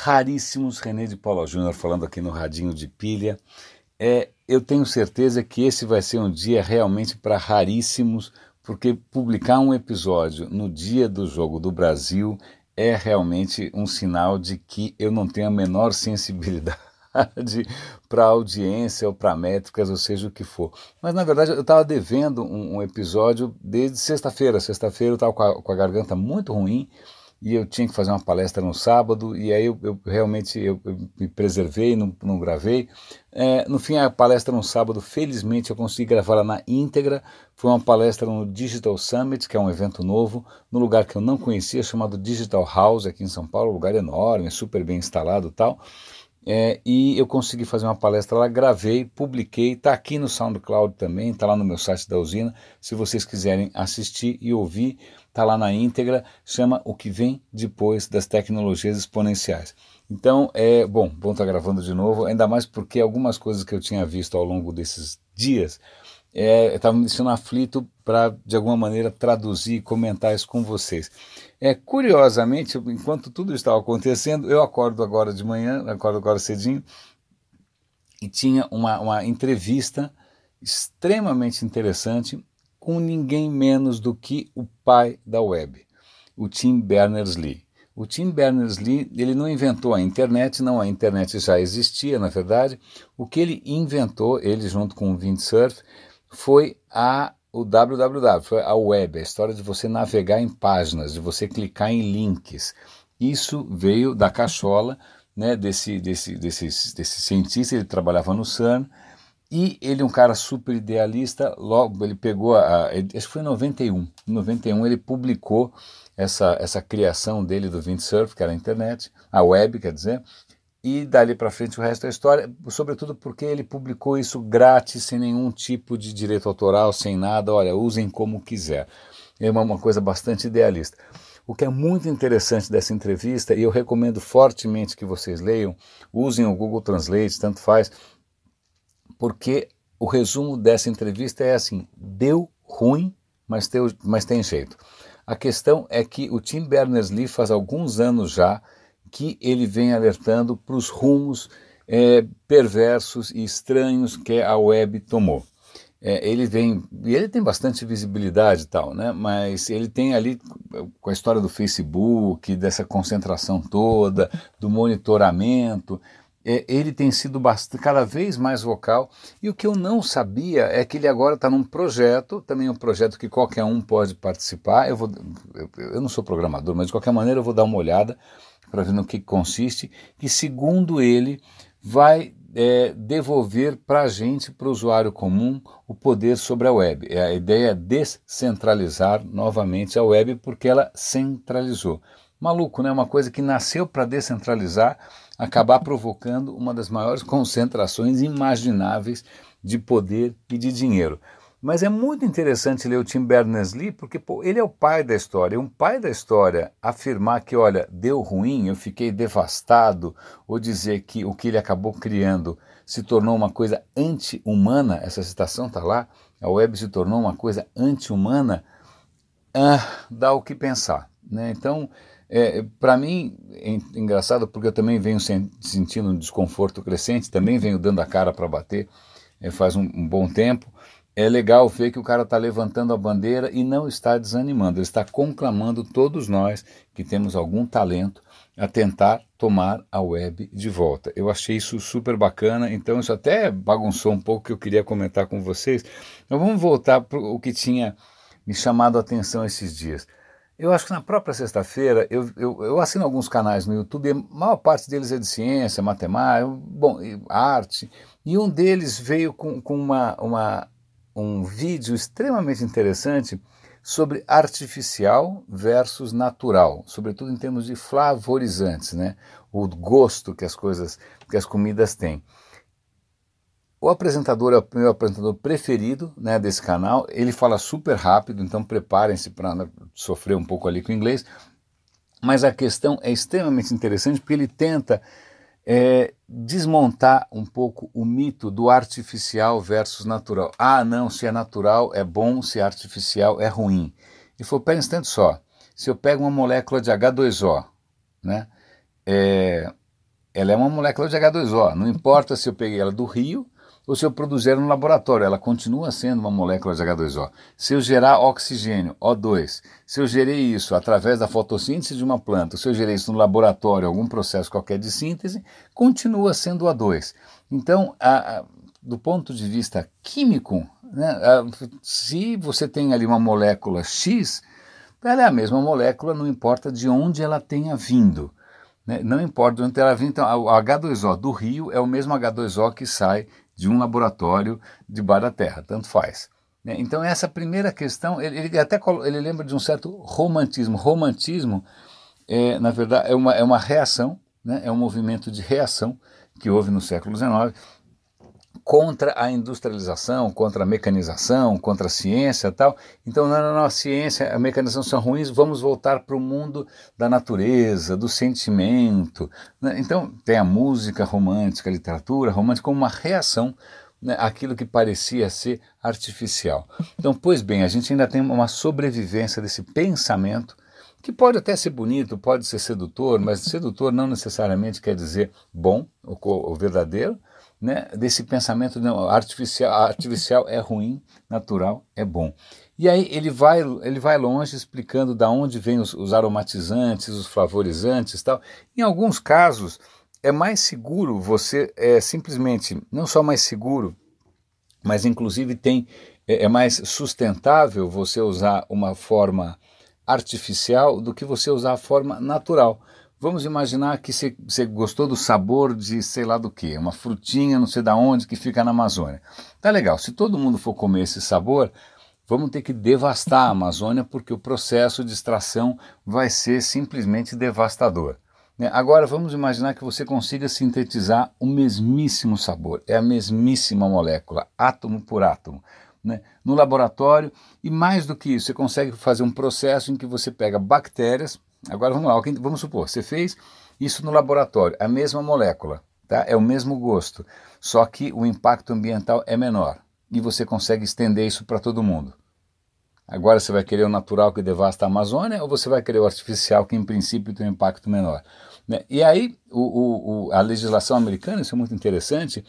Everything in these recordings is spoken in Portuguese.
Raríssimos, René de Paula Júnior falando aqui no Radinho de Pilha. É, eu tenho certeza que esse vai ser um dia realmente para raríssimos, porque publicar um episódio no dia do jogo do Brasil é realmente um sinal de que eu não tenho a menor sensibilidade para audiência ou para métricas, ou seja o que for. Mas na verdade eu estava devendo um, um, episódio desde sexta-feira. Sexta-feira eu estava com, com, a garganta muito ruim e eu tinha que fazer uma palestra no sábado e aí eu, eu realmente eu, eu, me preservei, não, não gravei. É, no fim a palestra no sábado, felizmente eu consegui gravá-la na íntegra. Foi uma palestra no Digital Summit, que é um evento novo, no lugar que eu não conhecia, chamado Digital House aqui em São Paulo, um lugar enorme, super bem instalado, tal. É, e eu consegui fazer uma palestra lá, gravei, publiquei, está aqui no SoundCloud também, está lá no meu site da usina. Se vocês quiserem assistir e ouvir, está lá na íntegra, chama O que vem depois das tecnologias exponenciais. Então, é bom, bom estar tá gravando de novo, ainda mais porque algumas coisas que eu tinha visto ao longo desses dias é, estava me deixando aflito para, de alguma maneira, traduzir e comentar isso com vocês. É, curiosamente, enquanto tudo estava acontecendo, eu acordo agora de manhã, acordo agora cedinho, e tinha uma, uma entrevista extremamente interessante com ninguém menos do que o pai da web, o Tim Berners-Lee. O Tim Berners-Lee ele não inventou a internet, não, a internet já existia, na verdade. O que ele inventou, ele junto com o Windsurf, foi a o www, foi a web, a história de você navegar em páginas, de você clicar em links. Isso veio da cachola né, desse, desse, desse, desse cientista, ele trabalhava no CERN, e ele é um cara super idealista, logo ele pegou, a, acho que foi em 91, em 91 ele publicou essa, essa criação dele do Windsurf, que era a internet, a web, quer dizer, e dali para frente o resto é história, sobretudo porque ele publicou isso grátis, sem nenhum tipo de direito autoral, sem nada, olha, usem como quiser. É uma, uma coisa bastante idealista. O que é muito interessante dessa entrevista, e eu recomendo fortemente que vocês leiam, usem o Google Translate, tanto faz, porque o resumo dessa entrevista é assim: deu ruim, mas, teu, mas tem jeito. A questão é que o Tim Berners-Lee faz alguns anos já que ele vem alertando para os rumos é, perversos e estranhos que a web tomou. É, ele vem, e ele tem bastante visibilidade e tal, né? mas ele tem ali, com a história do Facebook, dessa concentração toda, do monitoramento, é, ele tem sido bastante, cada vez mais vocal. E o que eu não sabia é que ele agora está num projeto, também um projeto que qualquer um pode participar. Eu, vou, eu, eu não sou programador, mas de qualquer maneira eu vou dar uma olhada para ver no que consiste, que segundo ele vai é, devolver para a gente, para o usuário comum, o poder sobre a web. É a ideia é descentralizar novamente a web porque ela centralizou. Maluco, né? Uma coisa que nasceu para descentralizar, acabar provocando uma das maiores concentrações imagináveis de poder e de dinheiro. Mas é muito interessante ler o Tim Berners-Lee, porque pô, ele é o pai da história. E um pai da história afirmar que, olha, deu ruim, eu fiquei devastado, ou dizer que o que ele acabou criando se tornou uma coisa anti-humana, essa citação está lá, a web se tornou uma coisa anti-humana, ah, dá o que pensar. Né? Então, é, para mim, é engraçado porque eu também venho sentindo um desconforto crescente, também venho dando a cara para bater é, faz um, um bom tempo é legal ver que o cara está levantando a bandeira e não está desanimando, ele está conclamando todos nós que temos algum talento a tentar tomar a web de volta. Eu achei isso super bacana, então isso até bagunçou um pouco que eu queria comentar com vocês. Mas vamos voltar para o que tinha me chamado a atenção esses dias. Eu acho que na própria sexta-feira eu, eu, eu, assino alguns canais no YouTube, a maior parte deles é de ciência, matemática, bom, arte, e um deles veio com, com uma, uma um vídeo extremamente interessante sobre artificial versus natural, sobretudo em termos de flavorizantes, né? O gosto que as coisas, que as comidas têm. O apresentador é o meu apresentador preferido né, desse canal. Ele fala super rápido, então preparem-se para sofrer um pouco ali com o inglês. Mas a questão é extremamente interessante porque ele tenta é, desmontar um pouco o mito do artificial versus natural. Ah, não, se é natural é bom, se é artificial é ruim. E foi, pera um instante só, se eu pego uma molécula de H2O, né, é, ela é uma molécula de H2O. Não importa se eu peguei ela do rio ou se eu produzir no laboratório, ela continua sendo uma molécula de H2O. Se eu gerar oxigênio, O2, se eu gerei isso através da fotossíntese de uma planta, se eu gerei isso no laboratório, algum processo qualquer de síntese, continua sendo O2. Então, a, a, do ponto de vista químico, né, a, se você tem ali uma molécula X, ela é a mesma molécula, não importa de onde ela tenha vindo. Né? Não importa de onde ela vindo. Então, o H2O do rio é o mesmo H2O que sai de um laboratório debaixo da terra, tanto faz. Né? Então essa primeira questão, ele, ele até ele lembra de um certo romantismo. Romantismo, é, na verdade, é uma, é uma reação, né? é um movimento de reação que houve no século XIX contra a industrialização, contra a mecanização, contra a ciência tal. Então, não, não, não, a ciência, a mecanização são ruins, vamos voltar para o mundo da natureza, do sentimento. Né? Então, tem a música romântica, a literatura romântica como uma reação né, àquilo que parecia ser artificial. Então, pois bem, a gente ainda tem uma sobrevivência desse pensamento que pode até ser bonito, pode ser sedutor, mas sedutor não necessariamente quer dizer bom ou verdadeiro, né, desse pensamento não, artificial, artificial é ruim, natural é bom. E aí ele vai, ele vai longe explicando da onde vêm os, os aromatizantes, os flavorizantes tal. Em alguns casos é mais seguro você é simplesmente não só mais seguro, mas inclusive tem é, é mais sustentável você usar uma forma artificial do que você usar a forma natural. Vamos imaginar que você gostou do sabor de sei lá do que, uma frutinha não sei da onde que fica na Amazônia. Tá legal, se todo mundo for comer esse sabor, vamos ter que devastar a Amazônia porque o processo de extração vai ser simplesmente devastador. Né? Agora vamos imaginar que você consiga sintetizar o mesmíssimo sabor, é a mesmíssima molécula, átomo por átomo. Né? no laboratório, e mais do que isso, você consegue fazer um processo em que você pega bactérias, Agora vamos lá, vamos supor, você fez isso no laboratório, a mesma molécula, tá? é o mesmo gosto, só que o impacto ambiental é menor e você consegue estender isso para todo mundo. Agora você vai querer o natural que devasta a Amazônia ou você vai querer o artificial que em princípio tem um impacto menor? Né? E aí o, o, a legislação americana, isso é muito interessante,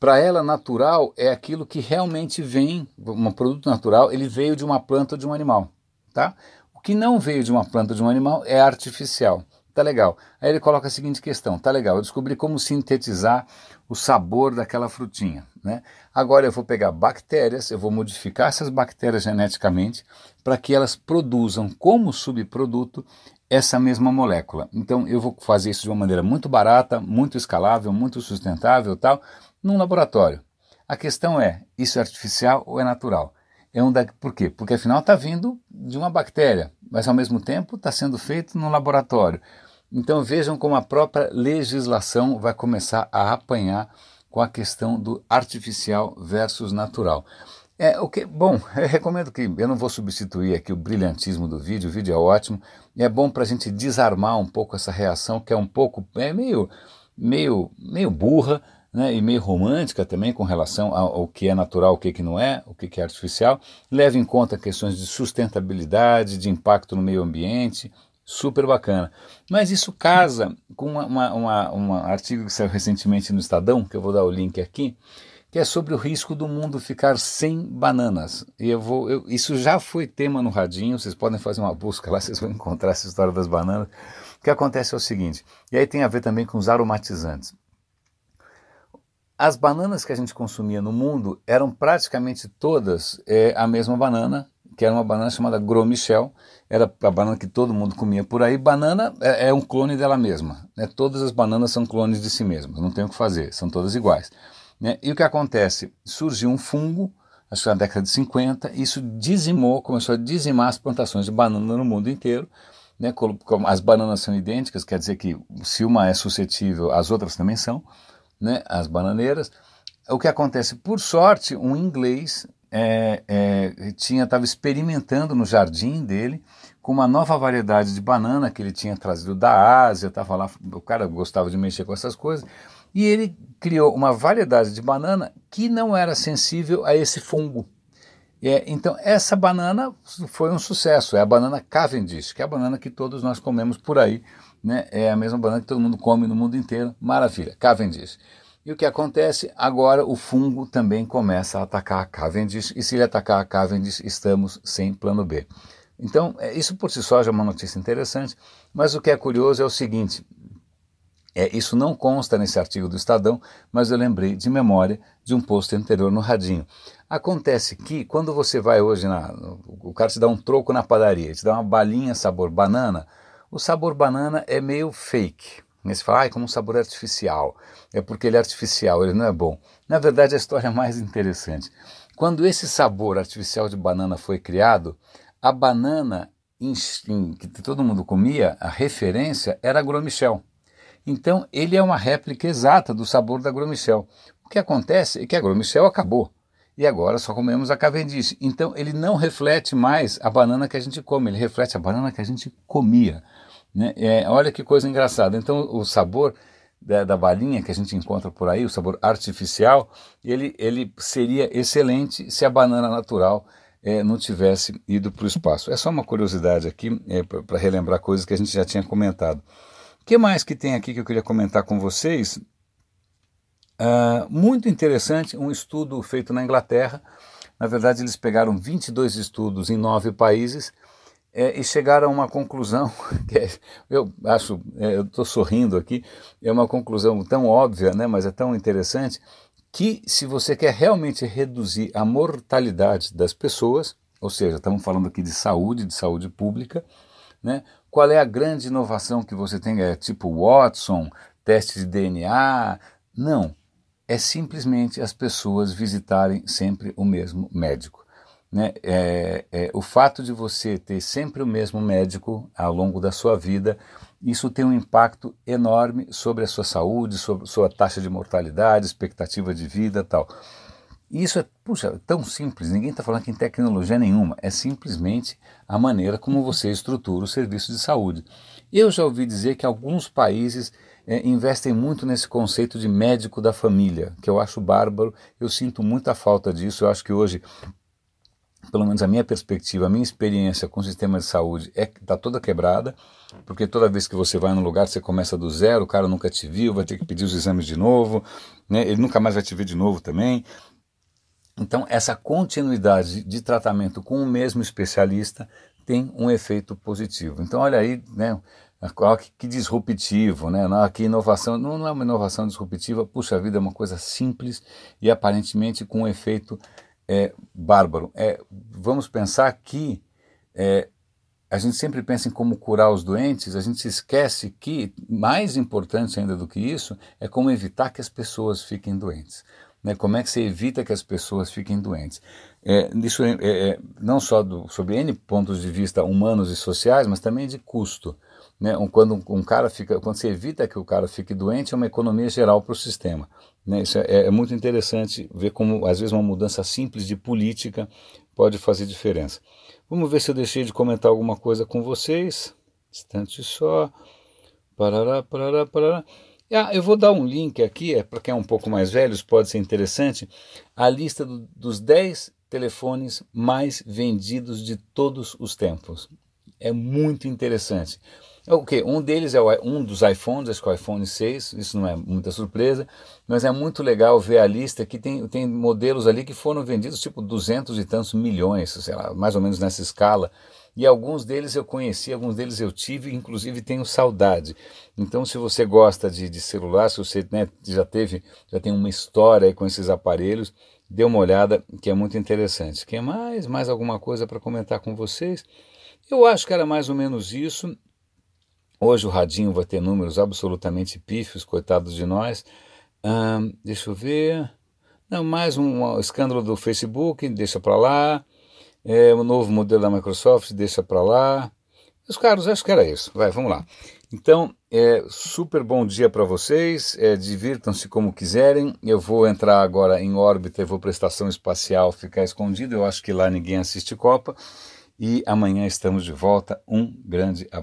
para ela natural é aquilo que realmente vem, um produto natural, ele veio de uma planta ou de um animal. Tá? Que não veio de uma planta de um animal é artificial. Tá legal. Aí ele coloca a seguinte questão: tá legal, eu descobri como sintetizar o sabor daquela frutinha. Né? Agora eu vou pegar bactérias, eu vou modificar essas bactérias geneticamente para que elas produzam como subproduto essa mesma molécula. Então eu vou fazer isso de uma maneira muito barata, muito escalável, muito sustentável, tal, num laboratório. A questão é: isso é artificial ou é natural? É um da... Por quê? Porque afinal está vindo de uma bactéria, mas ao mesmo tempo está sendo feito no laboratório. Então vejam como a própria legislação vai começar a apanhar com a questão do artificial versus natural. É, o que, bom, eu recomendo que eu não vou substituir aqui o brilhantismo do vídeo, o vídeo é ótimo, é bom para a gente desarmar um pouco essa reação que é um pouco, é meio, meio, meio burra, né, e meio romântica também com relação ao, que é natural, o que, que não é, o que, que é artificial. Leva em conta questões de sustentabilidade, de impacto no meio ambiente, super bacana. Mas isso casa com uma, uma, uma, um artigo que saiu recentemente no Estadão, que eu vou dar o link aqui, que é sobre o risco do mundo ficar sem bananas. E eu vou, eu, isso já foi tema no Radinho, vocês podem fazer uma busca lá, vocês vão encontrar essa história das bananas. O que acontece é o seguinte, e aí tem a ver também com os aromatizantes. As bananas que a gente consumia no mundo eram praticamente todas é, a mesma banana, que era uma banana chamada Gros Michel, era a banana que todo mundo comia por aí. Banana é, é um clone dela mesma. Né? Todas as bananas são clones de si mesmas, não tem o que fazer, são todas iguais. Né? E o que acontece? Surgiu um fungo, acho que na década de 50, isso dizimou, começou a dizimar as plantações de banana no mundo inteiro. Né? As bananas são idênticas, quer dizer que se uma é suscetível, as outras também são né, as bananeiras. O que acontece? Por sorte, um inglês é, é, tinha estava experimentando no jardim dele com uma nova variedade de banana que ele tinha trazido da Ásia, estava lá, o cara gostava de mexer com essas coisas, e ele criou uma variedade de banana que não era sensível a esse fungo. É, então, essa banana foi um sucesso, é a banana Cavendish, que é a banana que todos nós comemos por aí, né? É a mesma banana que todo mundo come no mundo inteiro. Maravilha, Cavendish. E o que acontece? Agora o fungo também começa a atacar a Cavendish, e se ele atacar a Cavendish, estamos sem plano B. Então, é, isso por si só já é uma notícia interessante, mas o que é curioso é o seguinte: é, isso não consta nesse artigo do Estadão, mas eu lembrei de memória de um post anterior no Radinho. Acontece que quando você vai hoje, na, o cara te dá um troco na padaria, te dá uma balinha sabor banana, o sabor banana é meio fake. Você fala, ah, como um sabor artificial. É porque ele é artificial, ele não é bom. Na verdade, a história é mais interessante. Quando esse sabor artificial de banana foi criado, a banana que todo mundo comia, a referência era a Gromichel. Então, ele é uma réplica exata do sabor da Gromichel. O que acontece é que a Gromichel acabou. E agora só comemos a Cavendish. Então, ele não reflete mais a banana que a gente come, ele reflete a banana que a gente comia. Né? É, olha que coisa engraçada. Então, o sabor da, da, balinha que a gente encontra por aí, o sabor artificial, ele, ele seria excelente se a banana natural é, não tivesse ido para o espaço. É só uma curiosidade aqui, é, para relembrar coisas que a gente já tinha comentado. O que mais que tem aqui que eu queria comentar com vocês? Uh, muito interessante, um estudo feito na Inglaterra. Na verdade, eles pegaram 22 estudos em nove países é, e chegaram a uma conclusão, que é, eu acho, é, eu estou sorrindo aqui, é uma conclusão tão óbvia, né, mas é tão interessante, que se você quer realmente reduzir a mortalidade das pessoas, ou seja, estamos falando aqui de saúde, de saúde pública, né, qual é a grande inovação que você tem? É tipo Watson, teste de DNA? Não, é simplesmente as pessoas visitarem sempre o mesmo médico. Né? É, é, o fato de você ter sempre o mesmo médico ao longo da sua vida, isso tem um impacto enorme sobre a sua saúde, sobre a sua taxa de mortalidade, expectativa de vida tal. Isso é, puxa, tão simples, ninguém está falando que em tecnologia nenhuma, é simplesmente a maneira como você estrutura o serviço de saúde. Eu já ouvi dizer que alguns países é, investem muito nesse conceito de médico da família, que eu acho bárbaro, eu sinto muita falta disso, eu acho que hoje pelo menos a minha perspectiva, a minha experiência com o sistema de saúde é está toda quebrada, porque toda vez que você vai num lugar, você começa do zero, o cara nunca te viu, vai ter que pedir os exames de novo, né? ele nunca mais vai te ver de novo também. Então, essa continuidade de tratamento com o mesmo especialista tem um efeito positivo. Então, olha aí, né? Que disruptivo, né? Que inovação, não é uma inovação disruptiva, puxa vida, é uma coisa simples e aparentemente com um efeito é bárbaro. É, vamos pensar que é, a gente sempre pensa em como curar os doentes, a gente se esquece que, mais importante ainda do que isso, é como evitar que as pessoas fiquem doentes. Né? Como é que você evita que as pessoas fiquem doentes? É, isso é, é, é não só do, N pontos de vista humanos e sociais, mas também de custo. Né? Quando um cara fica, quando você evita que o cara fique doente, é uma economia geral para o sistema. Né? Isso é, é, muito interessante ver como, às vezes, uma mudança simples de política pode fazer diferença. Vamos ver se eu deixei de comentar alguma coisa com vocês. Instante só. Parará, parará, parará. Ah, eu vou dar um link aqui, é, para quem é um pouco mais velho, pode ser interessante, a lista do, dos 10 telefones mais vendidos de todos os tempos. É muito interessante. Ok, um deles é o, um dos iPhones, acho que é o iPhone 6, isso não é muita surpresa, mas é muito legal ver a lista que tem, tem modelos ali que foram vendidos tipo 200 e tantos milhões, sei lá, mais ou menos nessa escala. E alguns deles eu conheci, alguns deles eu tive, inclusive tenho saudade. Então, se você gosta de, de celular, se você né, já teve, já tem uma história com esses aparelhos, dê uma olhada, que é muito interessante. Quer mais? Mais alguma coisa para comentar com vocês? Eu acho que era mais ou menos isso. Hoje o Radinho vai ter números absolutamente pífios, coitados de nós. deixa eu ver. Não, mais um, escândalo do Facebook, deixa para lá. É, o novo modelo da Microsoft, deixa para lá. Os caros, acho que era isso. Vai, vamos lá. Então, é, super bom dia para vocês. É, Divirtam-se como quiserem. Eu vou entrar agora em órbita e vou para a estação espacial ficar escondido. Eu acho que lá ninguém assiste Copa. E amanhã estamos de volta. Um grande abraço.